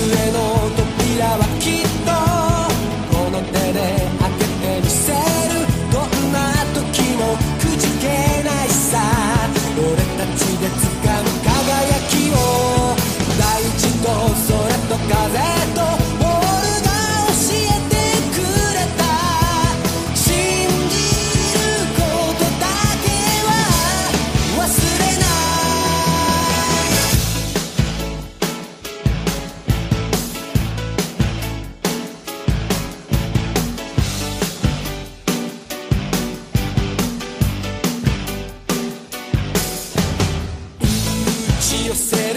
への said